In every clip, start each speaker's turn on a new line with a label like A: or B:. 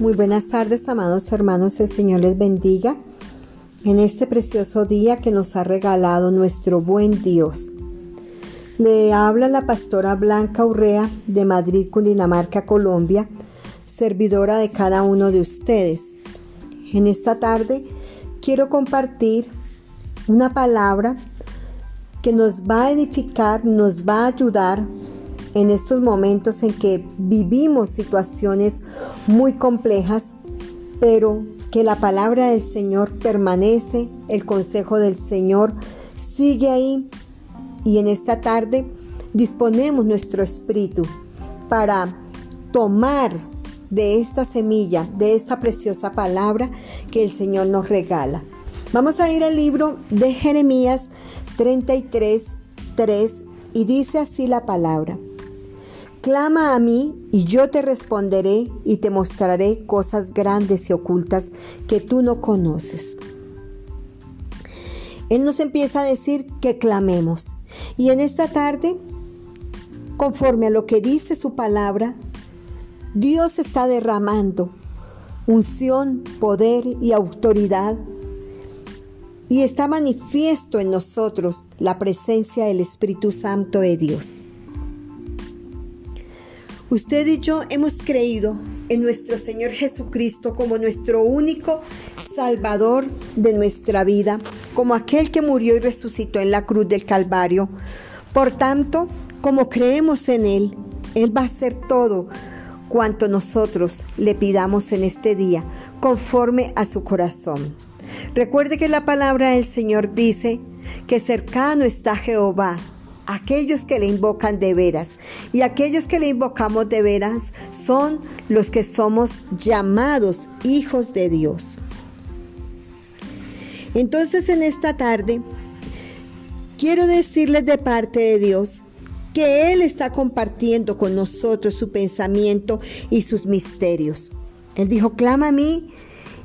A: Muy buenas tardes, amados hermanos. El Señor les bendiga en este precioso día que nos ha regalado nuestro buen Dios. Le habla la pastora Blanca Urrea de Madrid, Cundinamarca, Colombia, servidora de cada uno de ustedes. En esta tarde quiero compartir una palabra que nos va a edificar, nos va a ayudar en estos momentos en que vivimos situaciones muy complejas, pero que la palabra del Señor permanece, el consejo del Señor sigue ahí y en esta tarde disponemos nuestro espíritu para tomar de esta semilla, de esta preciosa palabra que el Señor nos regala. Vamos a ir al libro de Jeremías 33, 3 y dice así la palabra. Clama a mí y yo te responderé y te mostraré cosas grandes y ocultas que tú no conoces. Él nos empieza a decir que clamemos. Y en esta tarde, conforme a lo que dice su palabra, Dios está derramando unción, poder y autoridad. Y está manifiesto en nosotros la presencia del Espíritu Santo de Dios. Usted y yo hemos creído en nuestro Señor Jesucristo como nuestro único Salvador de nuestra vida, como aquel que murió y resucitó en la cruz del Calvario. Por tanto, como creemos en Él, Él va a hacer todo cuanto nosotros le pidamos en este día, conforme a su corazón. Recuerde que la palabra del Señor dice que cercano está Jehová aquellos que le invocan de veras. Y aquellos que le invocamos de veras son los que somos llamados hijos de Dios. Entonces en esta tarde quiero decirles de parte de Dios que Él está compartiendo con nosotros su pensamiento y sus misterios. Él dijo, clama a mí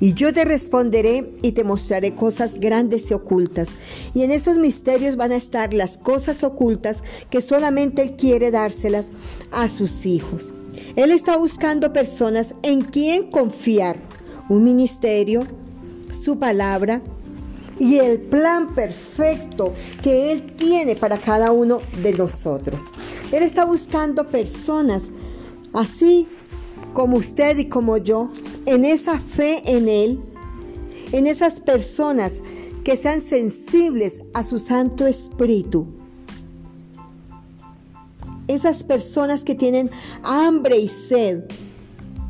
A: y yo te responderé y te mostraré cosas grandes y ocultas. Y en esos misterios van a estar las cosas ocultas que solamente Él quiere dárselas a sus hijos. Él está buscando personas en quien confiar. Un ministerio, su palabra y el plan perfecto que Él tiene para cada uno de nosotros. Él está buscando personas así como usted y como yo, en esa fe en Él, en esas personas que sean sensibles a su Santo Espíritu. Esas personas que tienen hambre y sed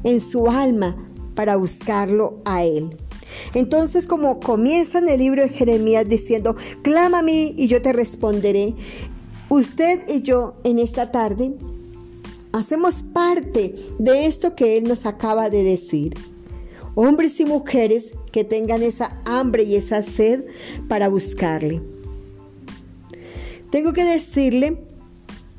A: en su alma para buscarlo a Él. Entonces, como comienza en el libro de Jeremías diciendo, clama a mí y yo te responderé, usted y yo en esta tarde hacemos parte de esto que Él nos acaba de decir. Hombres y mujeres que tengan esa hambre y esa sed para buscarle. Tengo que decirle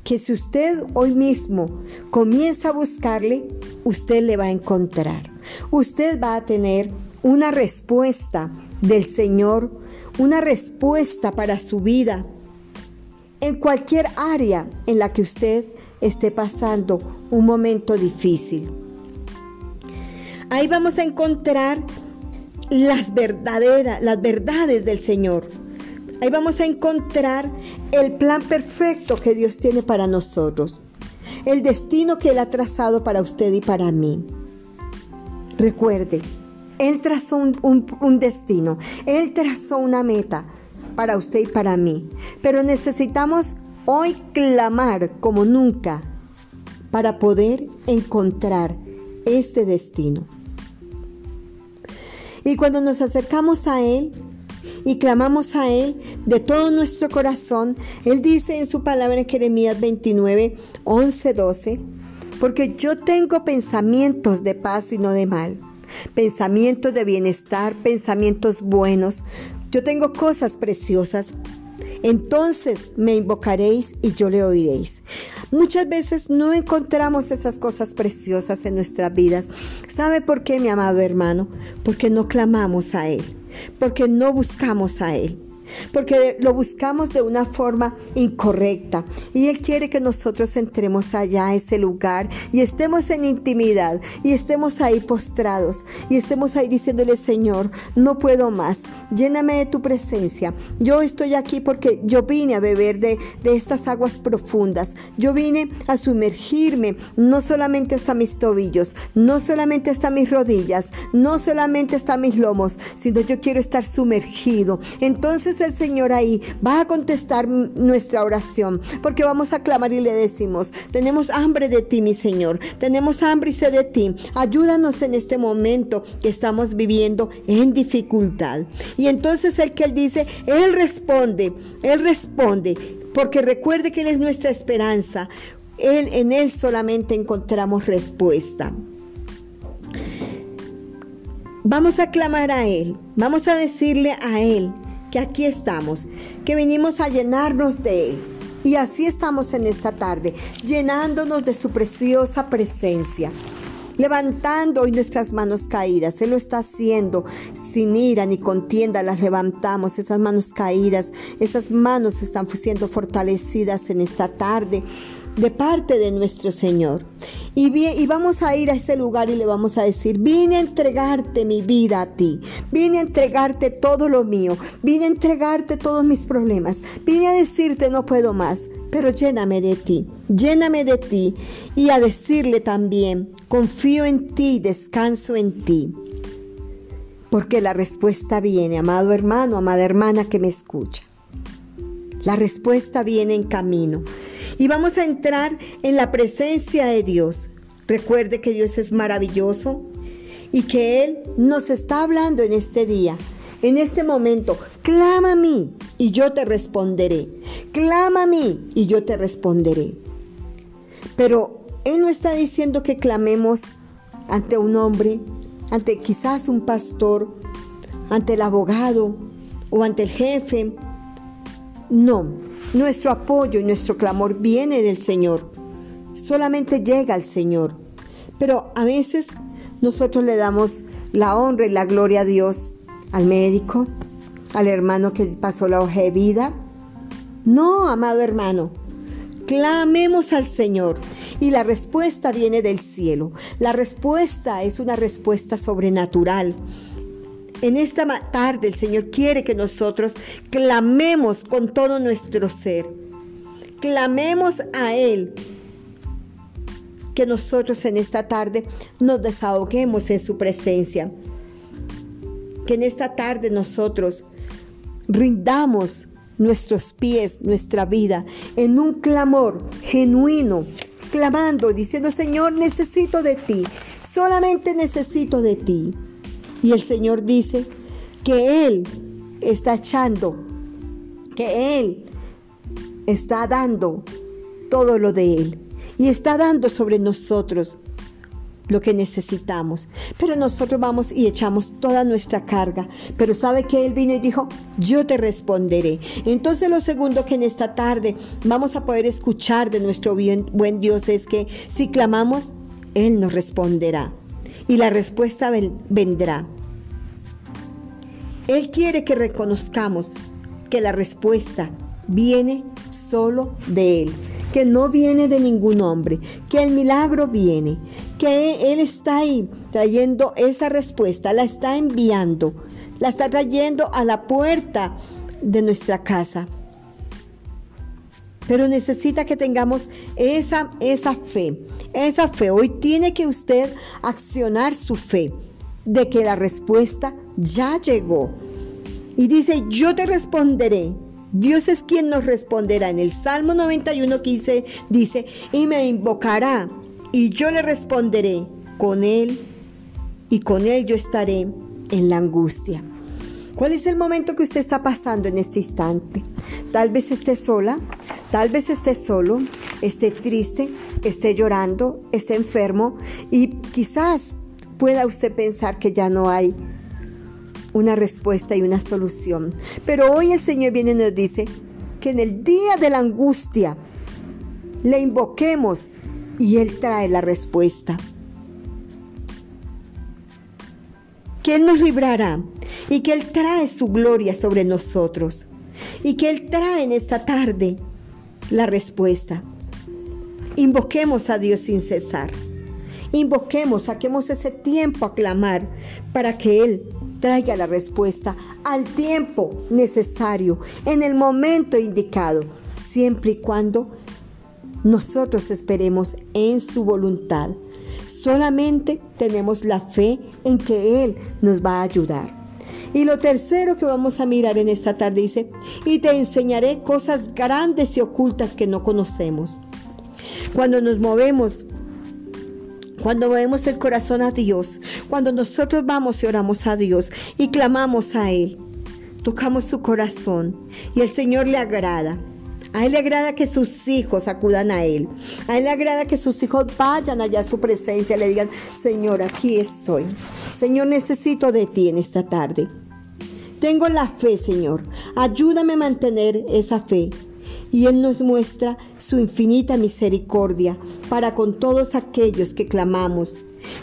A: que si usted hoy mismo comienza a buscarle, usted le va a encontrar. Usted va a tener una respuesta del Señor, una respuesta para su vida en cualquier área en la que usted esté pasando un momento difícil. Ahí vamos a encontrar las verdaderas, las verdades del Señor. Ahí vamos a encontrar el plan perfecto que Dios tiene para nosotros. El destino que Él ha trazado para usted y para mí. Recuerde, Él trazó un, destino. Él trazó una meta para usted y para mí. Pero necesitamos hoy clamar como nunca para poder encontrar este destino. Y cuando nos acercamos a Él y clamamos a Él de todo nuestro corazón, Él dice en su palabra en Jeremías 29, 11, 12, porque yo tengo pensamientos de paz y no de mal, pensamientos de bienestar, pensamientos buenos. Yo tengo cosas preciosas entonces me invocaréis y yo le oiréis. Muchas veces no encontramos esas cosas preciosas en nuestras vidas. ¿Sabe por qué, mi amado hermano? Porque no clamamos a Él, porque no buscamos a Él. Porque lo buscamos de una forma incorrecta. Y Él quiere que nosotros entremos allá a ese lugar y estemos en intimidad y estemos ahí postrados y estemos ahí diciéndole, Señor, no puedo más, lléname de tu presencia. Yo estoy aquí porque yo vine a beber de, de estas aguas profundas. Yo vine a sumergirme no solamente hasta mis tobillos, no solamente hasta mis rodillas, no solamente hasta mis lomos, sino yo quiero estar sumergido. Entonces el Señor ahí va a contestar nuestra oración, porque vamos a clamar y le decimos, tenemos hambre de ti, mi Señor, tenemos hambre y sed de ti. Ayúdanos en este momento que estamos viviendo en dificultad. Y entonces el que él dice, él responde, él responde, porque recuerde que él es nuestra esperanza. Él, en Él solamente encontramos respuesta. Vamos a clamar a Él, vamos a decirle a Él que aquí estamos, que venimos a llenarnos de Él. Y así estamos en esta tarde, llenándonos de su preciosa presencia. Levantando hoy nuestras manos caídas, Él lo está haciendo sin ira ni contienda, las levantamos, esas manos caídas, esas manos están siendo fortalecidas en esta tarde de parte de nuestro Señor. Y, y, vamos a ir a ese lugar y le vamos a decir, vine a entregarte mi vida a ti, vine a entregarte todo lo mío, vine a entregarte todos mis problemas, vine a decirte no puedo más, pero lléname de ti, lléname de ti y a decirle también, confío en ti, descanso en ti. Porque la respuesta viene, amado hermano, amada hermana que me escucha. La respuesta viene en camino y vamos a entrar en la presencia de Dios. Recuerde que Dios es maravilloso y que Él nos está hablando en este día, en este momento. Clama a mí y yo te responderé. Clama a mí y yo te responderé. Pero Él no está diciendo que clamemos ante un hombre, ante quizás un pastor, ante el abogado o ante el jefe. No, nuestro apoyo y nuestro clamor viene del Señor. Solamente llega al Señor. Pero a veces nosotros le damos la honra y la gloria a Dios, al médico, al hermano que pasó la hoja de vida. No, amado hermano, clamemos al Señor y la respuesta viene del cielo. La respuesta es una respuesta sobrenatural. En esta tarde el Señor quiere que nosotros clamemos con todo nuestro ser. Clamemos a Él. Que nosotros en esta tarde nos desahoguemos en su presencia. Que en esta tarde nosotros rindamos nuestros pies, nuestra vida, en un clamor genuino, clamando, diciendo, Señor, necesito de ti, solamente necesito de ti. Y el Señor dice que Él está echando, que Él está dando todo lo de Él. Y está dando sobre nosotros lo que necesitamos. Pero nosotros vamos y echamos toda nuestra carga. Pero sabe que Él vino y dijo, yo te responderé. Entonces lo segundo que en esta tarde vamos a poder escuchar de nuestro buen Dios es que si clamamos, Él nos responderá y la respuesta vendrá. Él quiere que reconozcamos que la respuesta viene solo de Él, que no viene de ningún hombre, que el milagro viene, que Él está ahí trayendo esa respuesta, la está enviando, la está trayendo a la puerta de nuestra casa. Pero necesita que tengamos esa, esa fe, esa fe. Hoy tiene que usted accionar su fe de que la respuesta ya llegó. Y dice, yo te responderé. Dios es quien nos responderá. En el Salmo 91, 15 dice, y me invocará y yo le responderé con él y con él yo estaré en la angustia. ¿Cuál es el momento que usted está pasando en este instante? Tal vez esté sola, tal vez esté solo, esté triste, esté llorando, esté enfermo y quizás pueda usted pensar que ya no hay una respuesta y una solución. Pero hoy el Señor viene y nos dice que en el día de la angustia le invoquemos y Él trae la respuesta. Que Él nos librará y que Él trae su gloria sobre nosotros. y que Él trae en esta tarde la respuesta. Invoquemos a Dios sin cesar. Invoquemos, saquemos ese tiempo a clamar para que Él traiga la respuesta al tiempo necesario, en el momento indicado, siempre y cuando nosotros esperemos en su voluntad. Solamente tenemos la fe en que Él nos va a ayudar. Y lo tercero que vamos a mirar en esta tarde dice, y te enseñaré cosas grandes y ocultas que no conocemos. Cuando nos movemos cuando movemos el corazón a Dios, cuando nosotros vamos y oramos a Dios y clamamos a Él, tocamos su corazón y el Señor le agrada. A Él le agrada que sus hijos acudan a Él. A Él le agrada que sus hijos vayan allá a su presencia y le digan, Señor, aquí estoy. Señor, necesito de ti en esta tarde. Tengo la fe, Señor. Ayúdame a mantener esa fe y Él nos muestra su infinita misericordia para con todos aquellos que clamamos.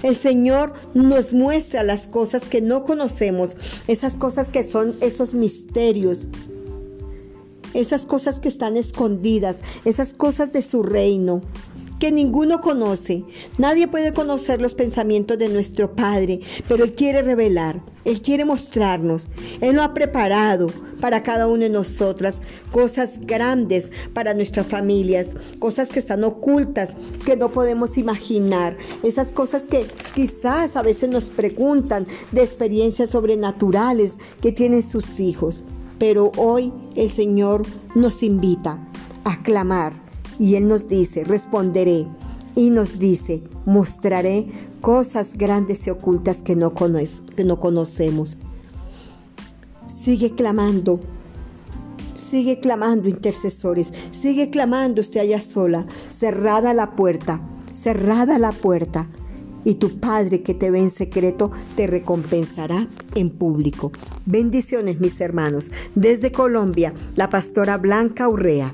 A: El Señor nos muestra las cosas que no conocemos, esas cosas que son esos misterios, esas cosas que están escondidas, esas cosas de su reino que ninguno conoce. Nadie puede conocer los pensamientos de nuestro Padre, pero Él quiere revelar, Él quiere mostrarnos. Él lo ha preparado para cada uno de nosotras cosas grandes para nuestras familias, cosas que están ocultas, que no podemos imaginar, esas cosas que quizás a veces nos preguntan de experiencias sobrenaturales que tienen sus hijos. Pero hoy el Señor nos invita a clamar y Él nos dice, responderé. Y nos dice, mostraré cosas grandes y ocultas que no, que no conocemos. Sigue clamando, sigue clamando intercesores, sigue clamando usted allá sola, cerrada la puerta, cerrada la puerta. Y tu Padre que te ve en secreto te recompensará en público. Bendiciones mis hermanos. Desde Colombia, la pastora Blanca Urrea.